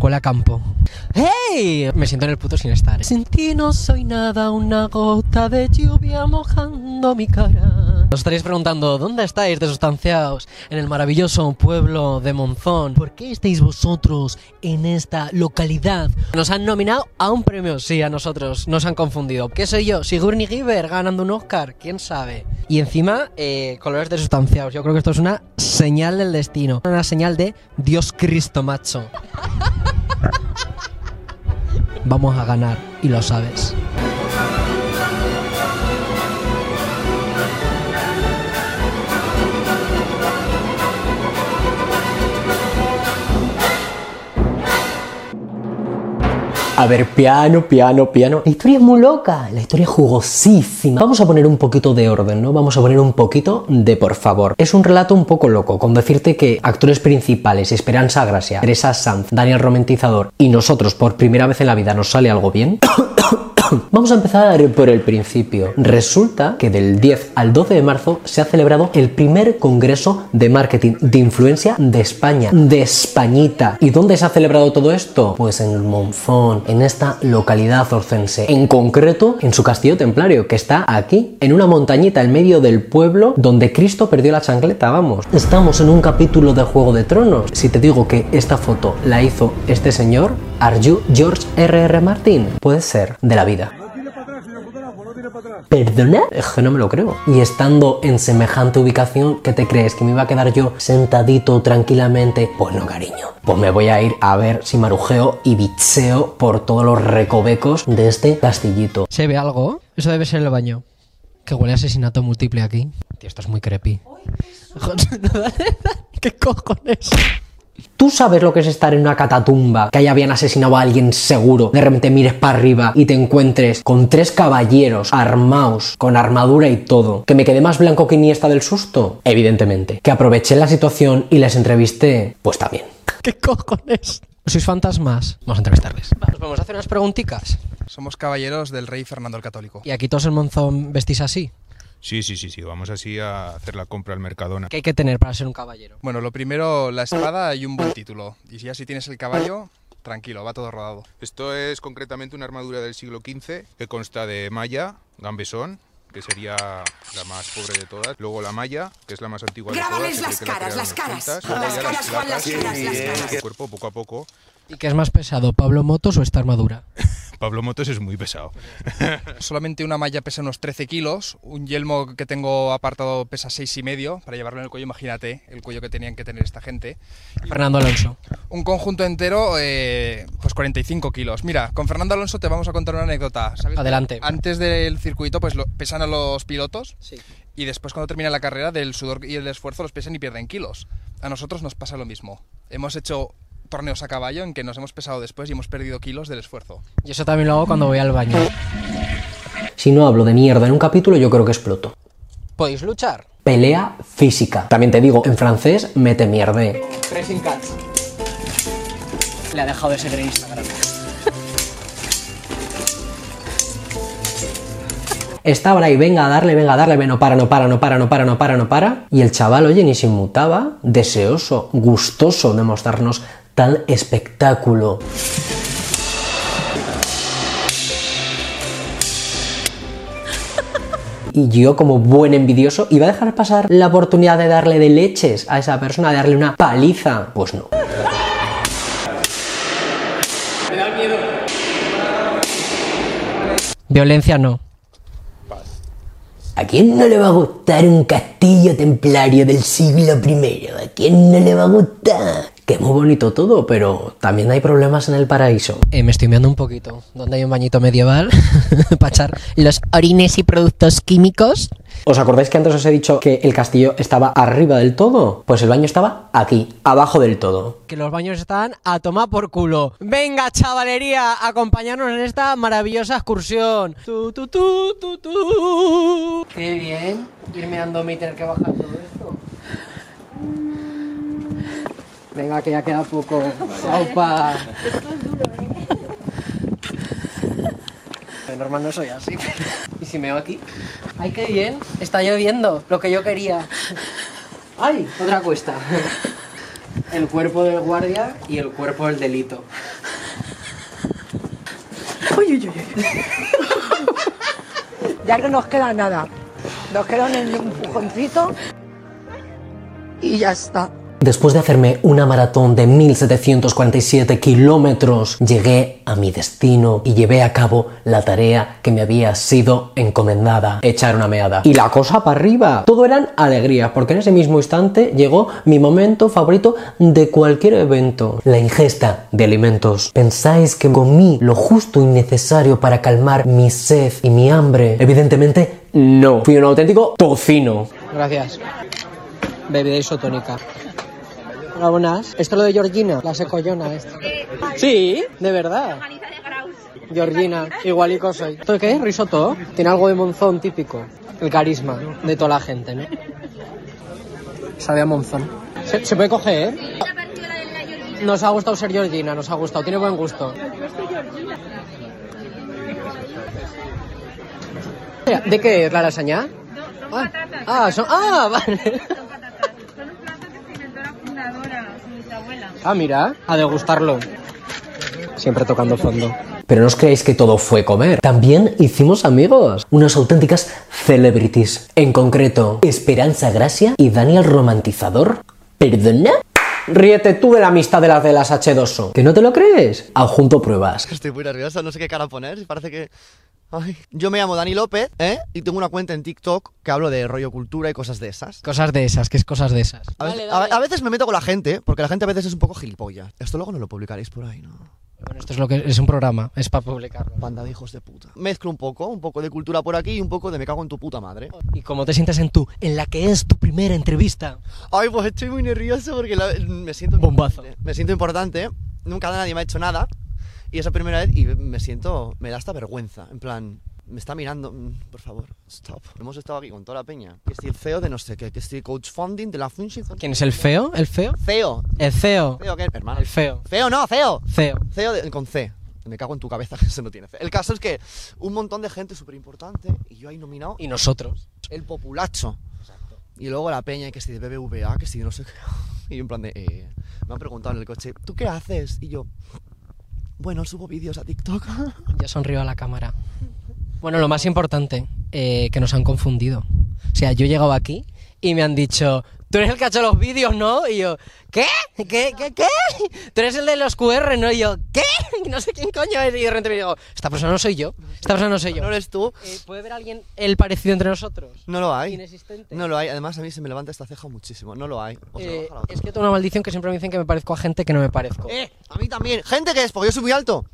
Huele a campo. ¡Hey! Me siento en el puto sin estar. Sin ti no soy nada, una gota de lluvia mojando mi cara. Os estaréis preguntando, ¿dónde estáis desustanciados? En el maravilloso pueblo de Monzón. ¿Por qué estáis vosotros en esta localidad? Nos han nominado a un premio, sí, a nosotros. Nos han confundido. ¿Qué soy yo? ¿Sigourney Giver ganando un Oscar? ¿Quién sabe? Y encima, eh, colores desustanciados. Yo creo que esto es una señal del destino. Una señal de Dios Cristo, macho. Vamos a ganar, y lo sabes. A ver, piano, piano, piano. La historia es muy loca, la historia es jugosísima. Vamos a poner un poquito de orden, ¿no? Vamos a poner un poquito de por favor. Es un relato un poco loco, con decirte que actores principales, Esperanza Gracia, Teresa Sanz, Daniel Romentizador y nosotros por primera vez en la vida nos sale algo bien. Vamos a empezar por el principio. Resulta que del 10 al 12 de marzo se ha celebrado el primer Congreso de Marketing de Influencia de España, de Españita. ¿Y dónde se ha celebrado todo esto? Pues en Monzón, en esta localidad orcense. En concreto, en su castillo templario, que está aquí, en una montañita en medio del pueblo donde Cristo perdió la chancleta, vamos. Estamos en un capítulo de Juego de Tronos. Si te digo que esta foto la hizo este señor, ¿Are George R.R. R. Martin? Puede ser, de la vida. ¿Perdona? Es que no me lo creo. Y estando en semejante ubicación, ¿qué te crees? ¿Que me iba a quedar yo sentadito tranquilamente? Pues no, cariño. Pues me voy a ir a ver si marujeo y bicheo por todos los recovecos de este castillito. ¿Se ve algo? Eso debe ser el baño. Que huele a asesinato múltiple aquí. Tío, esto es muy creepy. ¿Qué cojones? ¿Tú sabes lo que es estar en una catatumba, que ahí habían asesinado a alguien seguro? De repente mires para arriba y te encuentres con tres caballeros armados, con armadura y todo. ¿Que me quedé más blanco que Iniesta del susto? Evidentemente. ¿Que aproveché la situación y les entrevisté? Pues también. ¿Qué cojones? ¿Sois fantasmas? Vamos a entrevistarles. Nos vamos a hacer unas preguntitas. Somos caballeros del rey Fernando el Católico. ¿Y aquí todos en Monzón vestís así? Sí, sí, sí, sí. Vamos así a hacer la compra al Mercadona. ¿Qué hay que tener para ser un caballero? Bueno, lo primero, la espada y un buen título. Y si ya si tienes el caballo, tranquilo, va todo rodado. Esto es concretamente una armadura del siglo XV que consta de malla, gambesón, que sería la más pobre de todas. Luego la malla, que es la más antigua de todas. Grábales que las que la caras, las caras. Las caras, Juan, las caras, las caras. el cuerpo poco a poco. ¿Y qué es más pesado, Pablo Motos o esta armadura? Pablo Motos es muy pesado. Solamente una malla pesa unos 13 kilos, un yelmo que tengo apartado pesa seis y medio para llevarlo en el cuello, imagínate el cuello que tenían que tener esta gente. Fernando Alonso. Un conjunto entero, eh, pues 45 kilos. Mira, con Fernando Alonso te vamos a contar una anécdota. ¿sabes? Adelante. Antes del circuito, pues lo, pesan a los pilotos Sí. y después cuando termina la carrera, del sudor y el esfuerzo los pesan y pierden kilos. A nosotros nos pasa lo mismo. Hemos hecho torneos a caballo en que nos hemos pesado después y hemos perdido kilos del esfuerzo. Y eso también lo hago cuando voy al baño. Si no hablo de mierda en un capítulo, yo creo que exploto. ¿Podéis luchar? Pelea física. También te digo, en francés, mete mierde. Pressing cats. Le ha dejado de seguir Instagram. Estaba ahí, venga a darle, venga a darle, no para, no para, no para, no para, no para, no para. Y el chaval, oye, ni se inmutaba, deseoso, gustoso de mostrarnos tal espectáculo. Y yo, como buen envidioso, iba a dejar pasar la oportunidad de darle de leches a esa persona, de darle una paliza. Pues no. Violencia no. ¿A quién no le va a gustar un castillo templario del siglo I? ¿A quién no le va a gustar? Que muy bonito todo, pero también hay problemas en el paraíso. Eh, me estoy mirando un poquito. ¿Dónde hay un bañito medieval? Para echar los orines y productos químicos. ¿Os acordáis que antes os he dicho que el castillo estaba arriba del todo? Pues el baño estaba aquí, abajo del todo. Que los baños están a tomar por culo. Venga, chavalería, acompañarnos en esta maravillosa excursión. Tu, tu, tu, tu, tu. Qué bien ir meándome y tener que bajar todo esto. Venga, que ya queda poco. Aupa. De normal no soy así. ¿Y si me veo aquí? ¡Ay, qué bien! Está lloviendo, lo que yo quería. ¡Ay! Otra cuesta. el cuerpo del guardia y el cuerpo del delito. Uy, uy, uy. ya no nos queda nada. Nos queda un empujoncito y ya está. Después de hacerme una maratón de 1747 kilómetros, llegué a mi destino y llevé a cabo la tarea que me había sido encomendada, echar una meada. Y la cosa para arriba. Todo eran alegrías, porque en ese mismo instante llegó mi momento favorito de cualquier evento, la ingesta de alimentos. ¿Pensáis que comí lo justo y necesario para calmar mi sed y mi hambre? Evidentemente, no. Fui un auténtico tocino. Gracias. Bebida isotónica. ¿Esto es lo de Georgina? La secollona esta. Sí, de verdad. Georgina, igualico soy. ¿Esto qué? ¿Risotto? Tiene algo de monzón típico. El carisma de toda la gente, ¿no? Sabe a monzón. ¿Se, se puede coger? Nos ha gustado ser Georgina, nos ha gustado. Tiene buen gusto. ¿De qué es la lasaña? Ah, ah, son, ah, vale. Ah, mira, a degustarlo. Siempre tocando fondo. Pero no os creáis que todo fue comer. También hicimos amigos. Unas auténticas celebrities. En concreto, Esperanza Gracia y Daniel Romantizador. ¿Perdona? Ríete tú de la amistad de las de las H2O. ¿Que no te lo crees? Adjunto pruebas. Estoy muy nervioso, no sé qué cara poner. Parece que. Ay. Yo me llamo Dani López, ¿eh? Y tengo una cuenta en TikTok que hablo de rollo cultura y cosas de esas. Cosas de esas, que es cosas de esas. A, veces, a- a veces me meto con la gente, porque la gente a veces es un poco gilipollas. Esto luego no lo publicaréis por ahí, ¿no? Bueno, esto es lo que es un programa, es para publicarlo. Banda de hijos de puta. Mezclo un poco, un poco de cultura por aquí y un poco de me cago en tu puta madre. ¿Y cómo te sientes en tu, en la que es tu primera entrevista? Ay, pues estoy muy nervioso porque la- me siento Bombazo. importante. Me siento importante. Nunca nadie me ha hecho nada. Y esa primera vez y me siento, me da hasta vergüenza. En plan, me está mirando, mm, por favor, stop. Hemos estado aquí con toda la peña. Que estoy el CEO de no sé qué, que estoy coach funding de la. ¿Quién es el feo? ¿El feo? CEO. El feo. CEO, ¿qué? Hermano. El feo. Feo, no, CEO. Feo. CEO de- con C. Me cago en tu cabeza que eso no tiene C. El caso es que un montón de gente súper importante y yo ahí nominado Y nosotros. el populacho. Y luego la peña, que si de BBVA, que si de no sé qué. Y yo en plan de... eh, me han preguntado en el coche, ¿tú qué haces? Y yo... Bueno, subo vídeos a TikTok. Ya sonrío a la cámara. Bueno, lo más importante, eh, que nos han confundido. O sea, yo he llegado aquí y me han dicho, tú eres el que ha hecho los vídeos, ¿no? Y yo, ¿qué? ¿Qué? ¿Qué? ¿Qué? Tú eres el de los QR, ¿no? Y yo, ¿qué? No sé quién coño es. Y de repente me digo, esta persona no soy yo. Esta persona no soy yo. ¿No eres tú? Eh, ¿Puede ver alguien el parecido entre nosotros? No lo hay. Inexistente. No lo hay. Además, a mí se me levanta esta ceja muchísimo. No lo hay. O Eh, es que tengo una maldición que siempre me dicen que me parezco a gente que no me parezco. ¡Eh! A mí también. Gente que es, porque yo soy muy alto.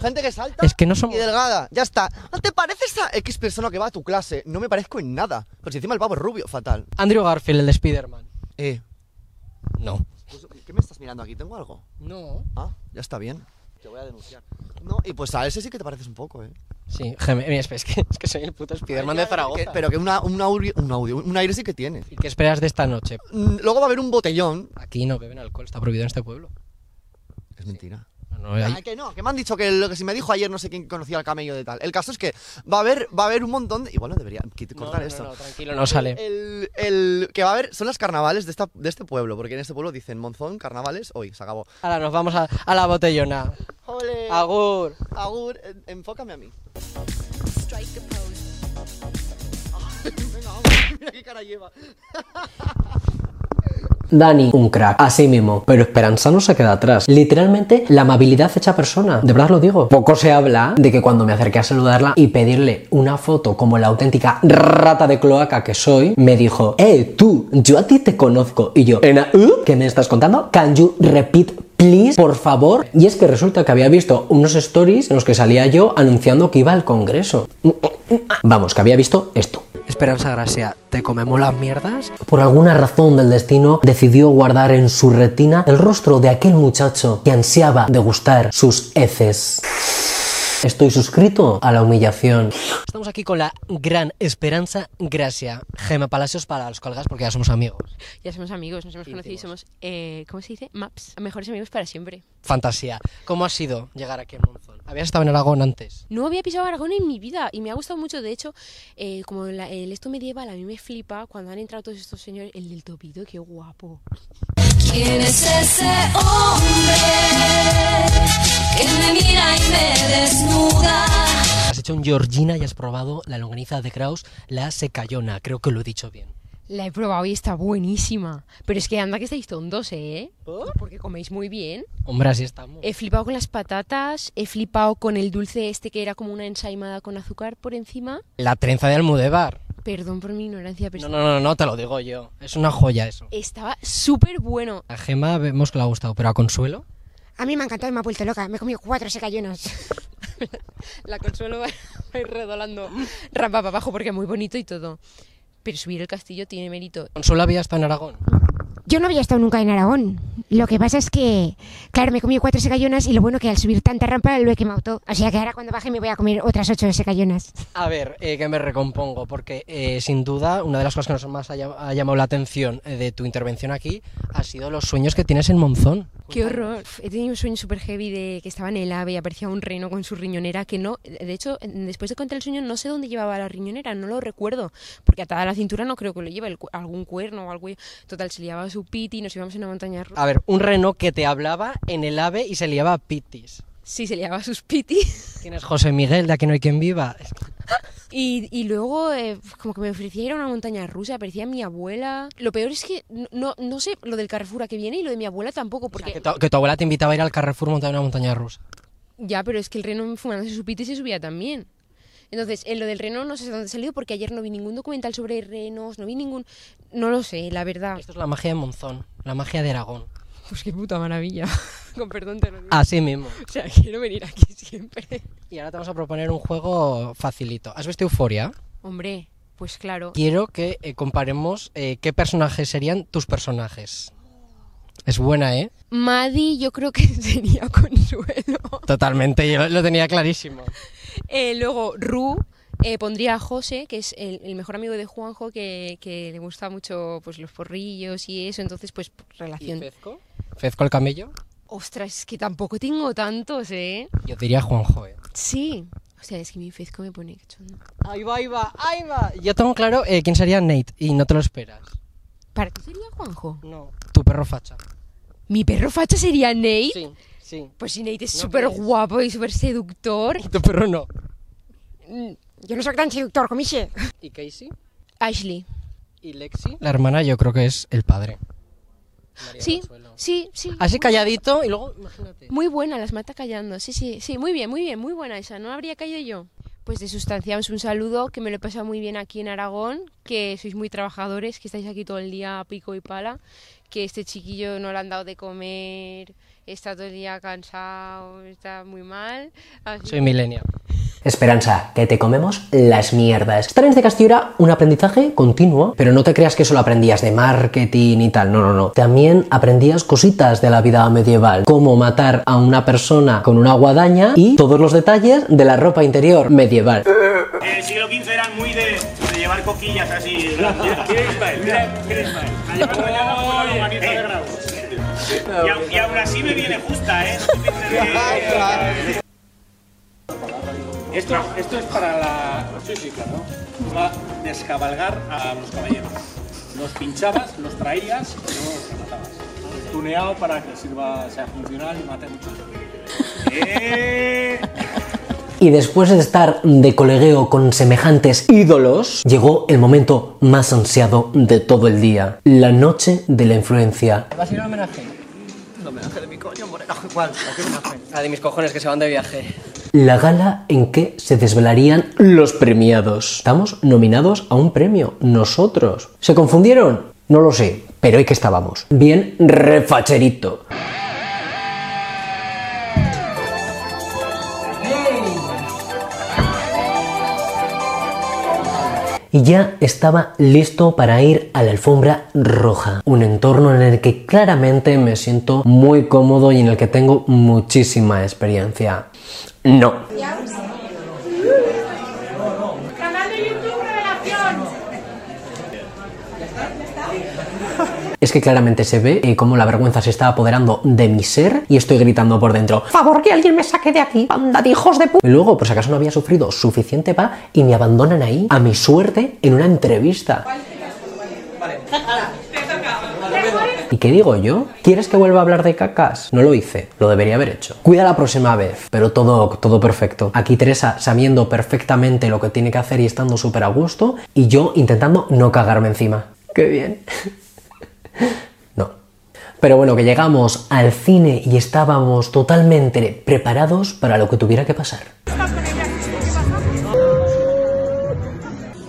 Gente que es alta Es que no somos- y delgada. Ya está. ¿No te pareces a X persona que va a tu clase? No me parezco en nada. Pero si encima el pavo es rubio, fatal. Andrew Garfield, el de Spider-Man. Eh, No. pues, ¿qué me estás mirando aquí? ¿Tengo algo? No. Ah, ya está bien. Te voy a denunciar. No, y pues a ese sí que te pareces un poco, ¿eh? Sí, mira, es que, es que soy el puto Spider-Man de Zaragoza. Que- pero que una, un, audio, un audio, un aire sí que tiene. ¿Y qué esperas de esta noche? Mm, Luego va a haber un botellón. Aquí no beben alcohol, está prohibido en este pueblo. Es mentira. No, no, hay- Ah, que no, que me han dicho que lo que si me dijo ayer no sé quién conocía al camello de tal. El caso es que va a haber, va a haber un montón de. Igual no debería quit- No, cortar no, esto. no, no, tranquilo, no sale. El, el- que va a haber son las carnavales de, esta, de este pueblo, porque en este pueblo dicen Monzón, carnavales, hoy se acabó. Ahora nos vamos a, a la botellona. ¡Ole! Agur. Agur, en- enfócame a mí. Venga, vamos, mira qué cara lleva. Dani, un crack, así mismo. Pero Esperanza no se queda atrás. Literalmente, la amabilidad hecha persona. De verdad lo digo. Poco se habla de que cuando me acerqué a saludarla y pedirle una foto como la auténtica rata de cloaca que soy, me dijo, eh, tú, yo a ti te conozco. Y yo, "Ena, ¿uh? ¿qué me estás contando? Can you repeat Please, por favor. Y es que resulta que había visto unos stories en los que salía yo anunciando que iba al Congreso. Vamos, que había visto esto. Esperanza Gracia, ¿te comemos las mierdas? Por alguna razón del destino, decidió guardar en su retina el rostro de aquel muchacho que ansiaba degustar sus heces. Estoy suscrito a la humillación. Estamos aquí con la gran Esperanza Gracia. Gema Palacios para los colgas porque ya somos amigos. Ya somos amigos, nos hemos conocido y somos, eh, ¿cómo se dice? Maps. Mejores amigos para siempre. Fantasía. ¿Cómo ha sido llegar aquí a Monzón? ¿Habías estado en Aragón antes? No había pisado Aragón en mi vida y me ha gustado mucho. De hecho, eh, como la- el esto medieval a mí me flipa cuando han entrado todos estos señores. El del topito, qué guapo. ¿Quién es ese hombre que me mira y me desnuda? Has hecho un Georgina y has probado la longaniza de Kraus, la secayona. Creo que lo he dicho bien. La he probado y está buenísima. Pero es que anda que estáis tontos, ¿eh? Porque coméis muy bien. Hombre, así estamos. He flipado con las patatas, he flipado con el dulce este que era como una ensaimada con azúcar por encima. La trenza de Almudebar. Perdón por mi ignorancia, pero No, no, no, no, te lo digo yo. Es una joya eso. estaba súper bueno. A Gema vemos que le ha gustado, pero a Consuelo. A mí me ha encantado y me ha vuelto loca. Me he comido cuatro secayunos. La consuelo va a ir redolando rampa para abajo porque es muy bonito y todo. Pero subir el castillo tiene mérito. Consuelo había estado en Aragón. Yo no había estado nunca en Aragón. Lo que pasa es que, claro, me he comido cuatro secallonas y lo bueno que al subir tanta rampa lo he quemado todo. O sea que ahora cuando baje me voy a comer otras ocho secallonas. A ver, eh, que me recompongo, porque eh, sin duda una de las cosas que nos más ha, llam- ha llamado la atención eh, de tu intervención aquí ha sido los sueños que tienes en Monzón. ¡Qué horror! He tenido un sueño súper heavy de que estaba en el ave y aparecía un reno con su riñonera que no... De hecho, después de contar el sueño no sé dónde llevaba la riñonera, no lo recuerdo. Porque atada a la cintura no creo que lo lleve, algún cuerno o algo. Total, se liaba su piti y nos íbamos en una montaña rusa. A ver, un reno que te hablaba en el ave y se liaba a pitis. Sí, se liaba sus pitis. ¿Quién es José Miguel? De aquí no hay quien viva. Y, y luego, eh, como que me ofrecía ir a una montaña rusa, aparecía mi abuela. Lo peor es que no, no, sé lo del Carrefour a que viene y lo de mi abuela tampoco, porque... Que tu, que tu abuela te invitaba a ir al Carrefour montar una montaña rusa. Ya, pero es que el reno fumándose su piti se subía también. Entonces, en lo del reno no sé de dónde ha salido porque ayer no vi ningún documental sobre renos, no vi ningún... No lo sé, la verdad. Esto es la magia de Monzón, la magia de Aragón. Pues qué puta maravilla. Con perdón te lo digo. Así mismo. O sea, quiero venir aquí siempre. Y ahora te vamos a proponer un juego facilito. ¿Has visto Euforia? Hombre, pues claro. Quiero que eh, comparemos eh, qué personajes serían tus personajes. Es buena, ¿eh? Maddie yo creo que sería Consuelo. Totalmente, yo lo tenía clarísimo. Eh, luego, Ru, eh, pondría a José, que es el, el mejor amigo de Juanjo, que, que le gusta mucho pues los porrillos y eso, entonces pues relación... Fezco? ¿Fezco el camello? Ostras, es que tampoco tengo tantos, ¿eh? Yo diría Juanjo, ¿eh? Sí. O sea, es que mi Fezco me pone cachondo. Ahí va, ahí va, ahí va. Yo tengo claro eh, quién sería Nate y no te lo esperas. ¿Para ti sería Juanjo? No. Tu perro facha. ¿Mi perro facha sería Nate? Sí, sí. Pues si Nate es ¿No súper guapo y súper seductor. Tu perro no. Mm, Yo no soy tan seductor, comiche. ¿Y Casey? Ashley. ¿Y Lexi? La hermana yo creo que es el padre. María Sí, Consuelo. sí, sí. Así calladito y luego, imagínate. Muy buena, las mata callando. Sí, sí, sí, muy bien, muy bien, muy buena esa. No habría caído yo. Pues de sustanciaos un saludo, que me lo he pasado muy bien aquí en Aragón, que sois muy trabajadores, que estáis aquí todo el día a pico y pala, que este chiquillo no le han dado de comer, está todo el día cansado, está muy mal. Así Soy millennial. Esperanza, que te comemos las mierdas. Estar en este castillo era un aprendizaje continuo, pero no te creas que solo aprendías de marketing y tal, no, no, no. También aprendías cositas de la vida medieval, como matar a una persona con una guadaña y todos los detalles de la ropa interior medieval. En el siglo XV eran muy de, de llevar coquillas así. Y, y aún así me viene justa, ¿eh? Esto, esto es para la. Sí, sí, claro. Para descabalgar a los caballeros. Los pinchabas, los traías y luego los matabas. Tuneado para que sirva, sea funcional y mate mucho. ¡Eh! Y después de estar de colegueo con semejantes ídolos, llegó el momento más ansiado de todo el día, la noche de la influencia. ¿Vas a ir al homenaje? ¿El homenaje de mi coño, morenaje cuál? ¿A qué homenaje? La de mis cojones que se van de viaje. La gala en que se desvelarían los premiados. Estamos nominados a un premio, nosotros. ¿Se confundieron? No lo sé, pero ahí que estábamos. Bien refacherito. Y ya estaba listo para ir a la alfombra roja, un entorno en el que claramente me siento muy cómodo y en el que tengo muchísima experiencia. No. Es que claramente se ve eh, cómo la vergüenza se está apoderando de mi ser y estoy gritando por dentro. Favor, que alguien me saque de aquí. Banda de hijos de pu... Y luego, por si acaso no había sufrido suficiente pa y me abandonan ahí a mi suerte en una entrevista. ¿Y qué digo yo? ¿Quieres que vuelva a hablar de cacas? No lo hice, lo debería haber hecho. Cuida la próxima vez, pero todo, todo perfecto. Aquí Teresa sabiendo perfectamente lo que tiene que hacer y estando súper a gusto, y yo intentando no cagarme encima. ¡Qué bien! No. Pero bueno, que llegamos al cine y estábamos totalmente preparados para lo que tuviera que pasar.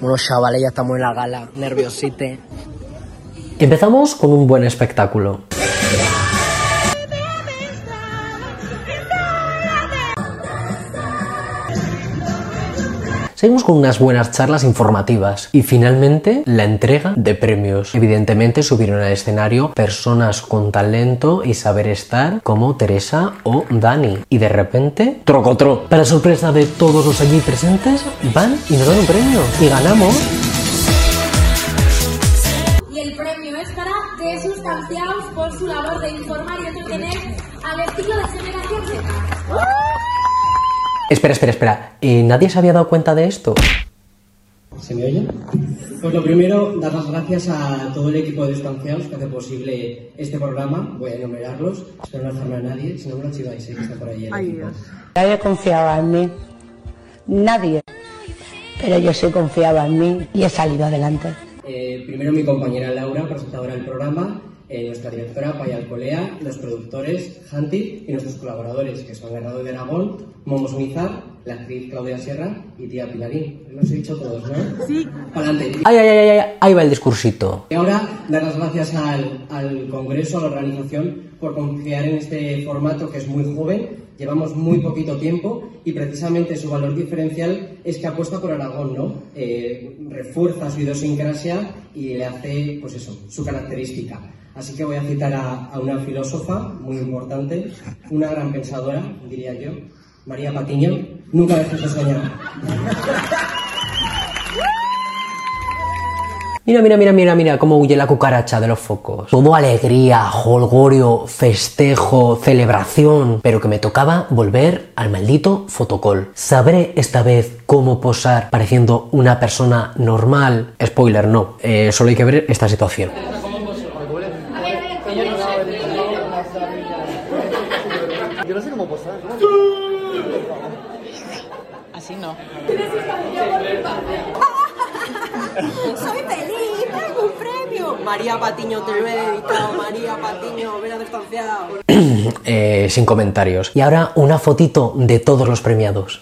Bueno, chavales, ya estamos en la gala. Nerviosite. Empezamos con un buen espectáculo. Seguimos con unas buenas charlas informativas y finalmente la entrega de premios. Evidentemente subieron al escenario personas con talento y saber estar como Teresa o Dani. Y de repente, trocotro. Para sorpresa de todos los allí presentes, van y nos dan un premio. Y ganamos Espera, espera, espera. Eh, ¿Nadie se había dado cuenta de esto? ¿Se me oye? Pues lo primero, dar las gracias a todo el equipo de Distanciados que hace posible este programa. Voy a enumerarlos, espero no dejarme a nadie, si no me lo chiváis, eh, está por ahí el equipo. Nadie confiaba en mí. Nadie. Pero yo sí confiaba en mí y he salido adelante. Eh, primero mi compañera Laura, presentadora del programa, eh, nuestra directora Paya Alcolea, los productores Hanti y nuestros colaboradores, que son Bernardo de Aragón, Momos Mizar, la actriz Claudia Sierra y tía Pilarín. Los he dicho todos, ¿no? Sí. Pa'lante. Ay, ay, ay, ay, ahí va el discursito. Y ahora, dar las gracias al, al Congreso, a la organización, por confiar en este formato que es muy joven, llevamos muy poquito tiempo y precisamente su valor diferencial es que apuesta por Aragón, ¿no? Eh, refuerza su idiosincrasia y le hace, pues eso, su característica. Así que voy a citar a, una filósofa muy importante, una gran pensadora, diría yo, María Patiño. Nunca dejes de soñar. Mira, mira, mira, mira, mira cómo huye la cucaracha de los focos. Todo alegría, holgorio, festejo, celebración. Pero que me tocaba volver al maldito fotocall. Sabré esta vez cómo posar pareciendo una persona normal. Spoiler, no. Eh, solo hay que ver esta situación. Yo no sé cómo posar. Así no. Soy feliz, tengo un premio. María Patiño te lo he María Patiño, a distanciado. Eh, sin comentarios. Y ahora una fotito de todos los premiados.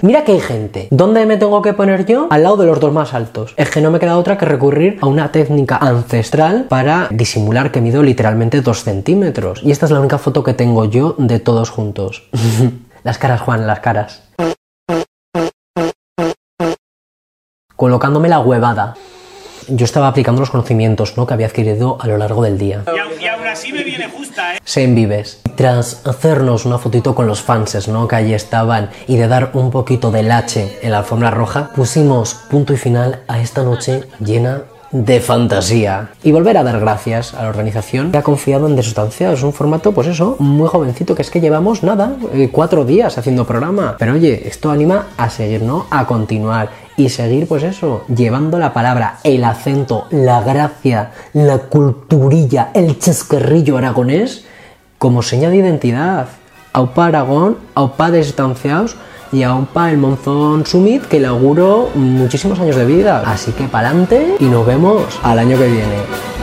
Mira que hay gente. ¿Dónde me tengo que poner yo? Al lado de los dos más altos. Es que no me queda otra que recurrir a una técnica ancestral para disimular que mido literalmente dos centímetros. Y esta es la única foto que tengo yo de todos juntos. las caras, Juan, las caras. Colocándome la huevada. Yo estaba aplicando los conocimientos ¿no? que había adquirido a lo largo del día. Y, y aún así me viene justa, ¿eh? Sen Vives. Tras hacernos una fotito con los fanses, ¿no? Que allí estaban y de dar un poquito de lache en la alfombra roja, pusimos punto y final a esta noche llena de fantasía. Y volver a dar gracias a la organización que ha confiado en Desustanciados. Es un formato, pues eso, muy jovencito, que es que llevamos nada, eh, cuatro días haciendo programa. Pero oye, esto anima a seguir, ¿no? A continuar y seguir, pues eso, llevando la palabra, el acento, la gracia, la culturilla, el chascarrillo aragonés como seña de identidad. Aupa Aragón, Aupa Distanciados y Aupa el Monzón Summit que le auguro muchísimos años de vida. Así que pa'lante y nos vemos al año que viene.